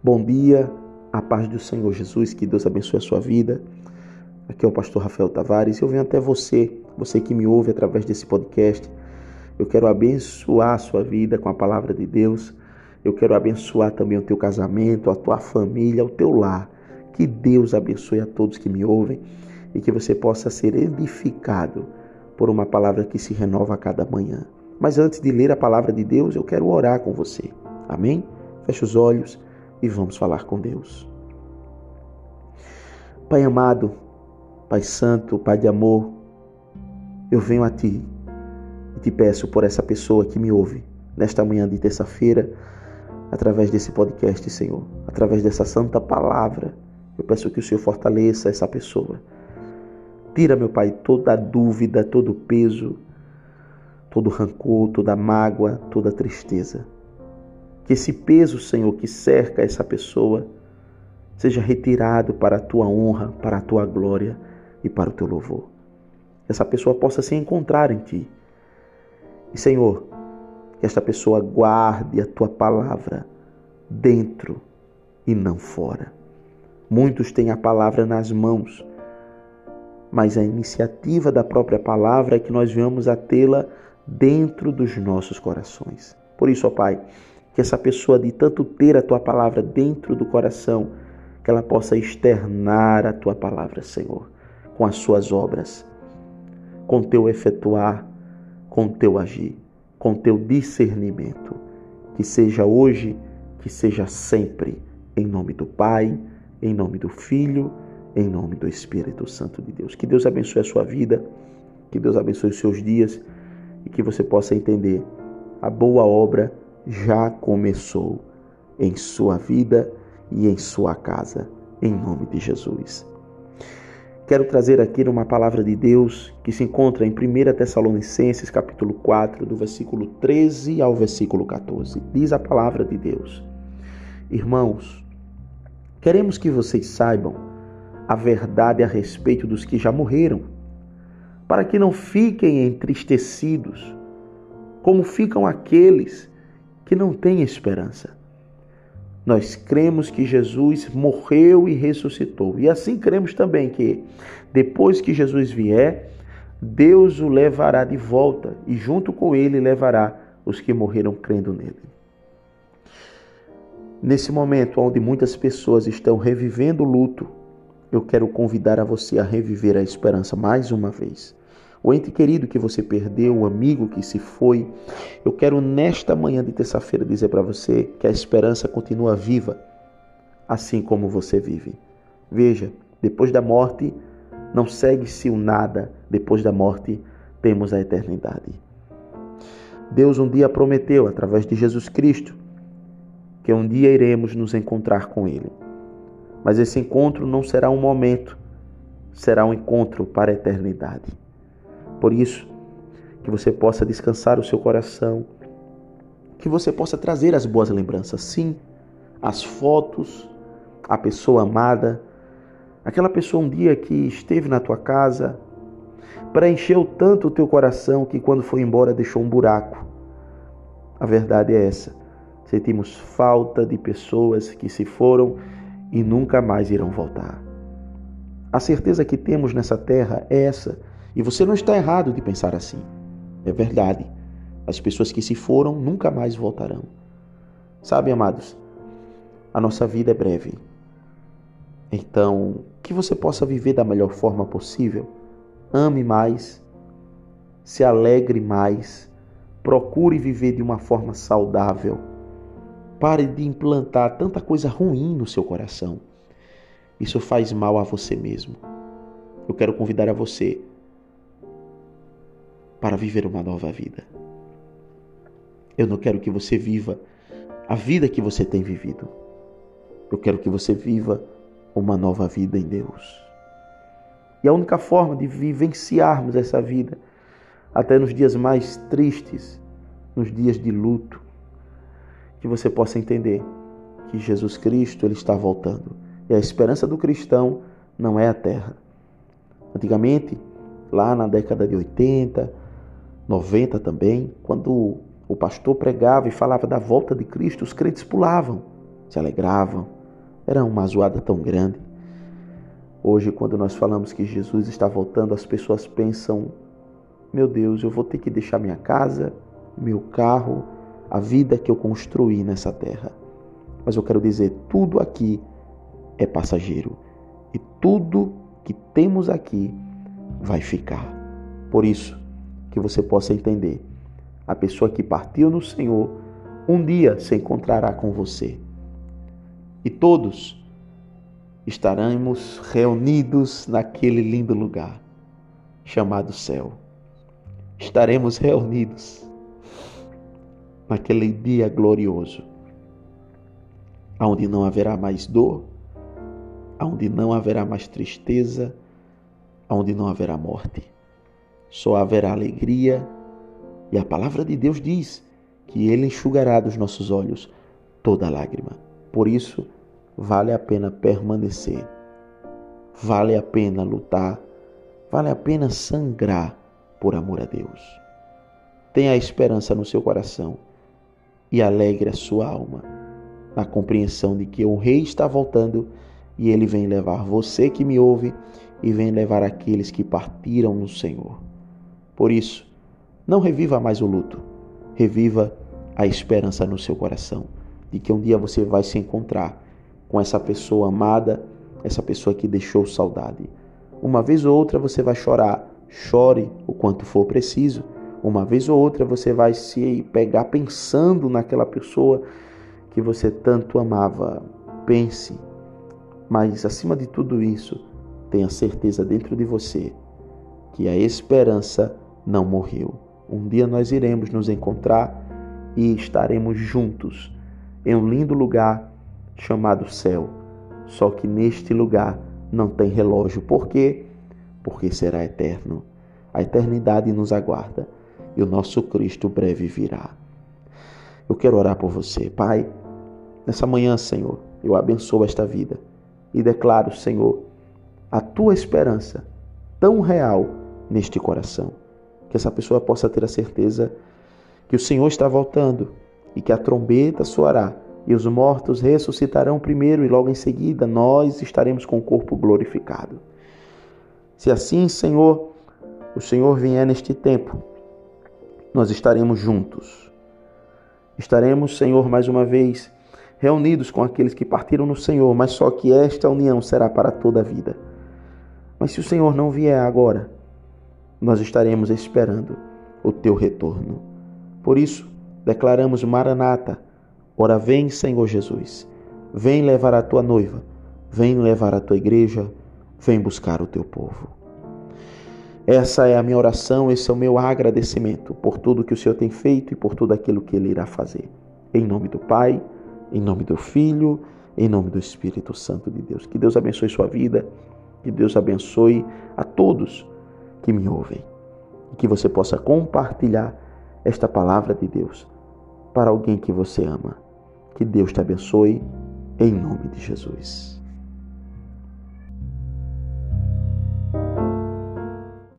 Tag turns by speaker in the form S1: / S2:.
S1: Bom dia, a paz do Senhor Jesus, que Deus abençoe a sua vida. Aqui é o pastor Rafael Tavares eu venho até você, você que me ouve através desse podcast. Eu quero abençoar a sua vida com a palavra de Deus. Eu quero abençoar também o teu casamento, a tua família, o teu lar. Que Deus abençoe a todos que me ouvem e que você possa ser edificado por uma palavra que se renova a cada manhã. Mas antes de ler a palavra de Deus, eu quero orar com você. Amém? Feche os olhos e vamos falar com Deus. Pai amado, Pai santo, Pai de amor, eu venho a Ti e te peço por essa pessoa que me ouve nesta manhã de terça-feira, através desse podcast, Senhor, através dessa santa palavra. Eu peço que o Senhor fortaleça essa pessoa. Tira, meu Pai, toda dúvida, todo peso, todo rancor, toda mágoa, toda tristeza. Que esse peso, Senhor, que cerca essa pessoa, seja retirado para a tua honra, para a tua glória e para o teu louvor. Que essa pessoa possa se encontrar em ti. E, Senhor, que esta pessoa guarde a tua palavra dentro e não fora. Muitos têm a palavra nas mãos, mas a iniciativa da própria palavra é que nós venhamos a tê-la dentro dos nossos corações. Por isso, ó Pai, que essa pessoa de tanto ter a tua palavra dentro do coração, que ela possa externar a tua palavra, Senhor, com as suas obras, com teu efetuar, com teu agir, com teu discernimento. Que seja hoje, que seja sempre, em nome do Pai, em nome do Filho, em nome do Espírito Santo de Deus. Que Deus abençoe a sua vida, que Deus abençoe os seus dias e que você possa entender a boa obra já começou em sua vida e em sua casa, em nome de Jesus. Quero trazer aqui uma palavra de Deus que se encontra em 1 Tessalonicenses, capítulo 4, do versículo 13 ao versículo 14. Diz a palavra de Deus: Irmãos, queremos que vocês saibam a verdade a respeito dos que já morreram, para que não fiquem entristecidos, como ficam aqueles que não tem esperança. Nós cremos que Jesus morreu e ressuscitou. E assim cremos também que depois que Jesus vier, Deus o levará de volta e junto com ele levará os que morreram crendo nele. Nesse momento onde muitas pessoas estão revivendo o luto, eu quero convidar a você a reviver a esperança mais uma vez o ente querido que você perdeu, o amigo que se foi. Eu quero nesta manhã de terça-feira dizer para você que a esperança continua viva, assim como você vive. Veja, depois da morte não segue-se o nada, depois da morte temos a eternidade. Deus um dia prometeu, através de Jesus Cristo, que um dia iremos nos encontrar com Ele. Mas esse encontro não será um momento, será um encontro para a eternidade. Por isso, que você possa descansar o seu coração, que você possa trazer as boas lembranças, sim, as fotos, a pessoa amada, aquela pessoa um dia que esteve na tua casa, preencheu tanto o teu coração que quando foi embora deixou um buraco. A verdade é essa. Sentimos falta de pessoas que se foram e nunca mais irão voltar. A certeza que temos nessa terra é essa e você não está errado de pensar assim. É verdade. As pessoas que se foram nunca mais voltarão. Sabe, amados, a nossa vida é breve. Então, que você possa viver da melhor forma possível. Ame mais, se alegre mais, procure viver de uma forma saudável. Pare de implantar tanta coisa ruim no seu coração. Isso faz mal a você mesmo. Eu quero convidar a você para viver uma nova vida. Eu não quero que você viva a vida que você tem vivido. Eu quero que você viva uma nova vida em Deus. E a única forma de vivenciarmos essa vida, até nos dias mais tristes, nos dias de luto, que você possa entender que Jesus Cristo ele está voltando. E a esperança do cristão não é a terra. Antigamente, lá na década de 80, 90 também, quando o pastor pregava e falava da volta de Cristo, os crentes pulavam. se alegravam. Era uma zoada tão grande. Hoje, quando nós falamos que Jesus está voltando, as pessoas pensam: meu Deus, eu vou ter que deixar minha casa, meu carro, a vida que eu construí nessa terra. Mas eu quero dizer: tudo aqui é passageiro e tudo que temos aqui vai ficar. Por isso, que você possa entender: a pessoa que partiu no Senhor um dia se encontrará com você. E todos estaremos reunidos naquele lindo lugar chamado céu. Estaremos reunidos naquele dia glorioso, onde não haverá mais dor, onde não haverá mais tristeza, onde não haverá morte. Só haverá alegria, e a palavra de Deus diz que Ele enxugará dos nossos olhos toda lágrima. Por isso, vale a pena permanecer, vale a pena lutar, vale a pena sangrar por amor a Deus. Tenha esperança no seu coração e alegre a sua alma na compreensão de que o Rei está voltando e ele vem levar você que me ouve e vem levar aqueles que partiram no Senhor. Por isso, não reviva mais o luto reviva a esperança no seu coração de que um dia você vai se encontrar com essa pessoa amada, essa pessoa que deixou saudade. Uma vez ou outra você vai chorar, chore o quanto for preciso. Uma vez ou outra você vai se pegar pensando naquela pessoa que você tanto amava. Pense, mas acima de tudo isso, tenha certeza dentro de você que a esperança não morreu. Um dia nós iremos nos encontrar e estaremos juntos em um lindo lugar chamado céu. Só que neste lugar não tem relógio. Por quê? Porque será eterno. A eternidade nos aguarda e o nosso Cristo breve virá. Eu quero orar por você, Pai. Nessa manhã, Senhor, eu abençoo esta vida e declaro, Senhor, a tua esperança tão real neste coração que essa pessoa possa ter a certeza que o Senhor está voltando e que a trombeta soará e os mortos ressuscitarão primeiro e logo em seguida nós estaremos com o corpo glorificado. Se assim, Senhor, o Senhor vier neste tempo, nós estaremos juntos. Estaremos, Senhor, mais uma vez reunidos com aqueles que partiram no Senhor, mas só que esta união será para toda a vida. Mas se o Senhor não vier agora, nós estaremos esperando o teu retorno. Por isso, declaramos Maranata, ora vem, Senhor Jesus, vem levar a tua noiva, vem levar a tua igreja, vem buscar o teu povo. Essa é a minha oração, esse é o meu agradecimento por tudo que o Senhor tem feito e por tudo aquilo que Ele irá fazer. Em nome do Pai, em nome do Filho, em nome do Espírito Santo de Deus. Que Deus abençoe sua vida, que Deus abençoe a todos que me ouvem. E que você possa compartilhar esta palavra de Deus para alguém que você ama. Que Deus te abençoe, em nome de Jesus.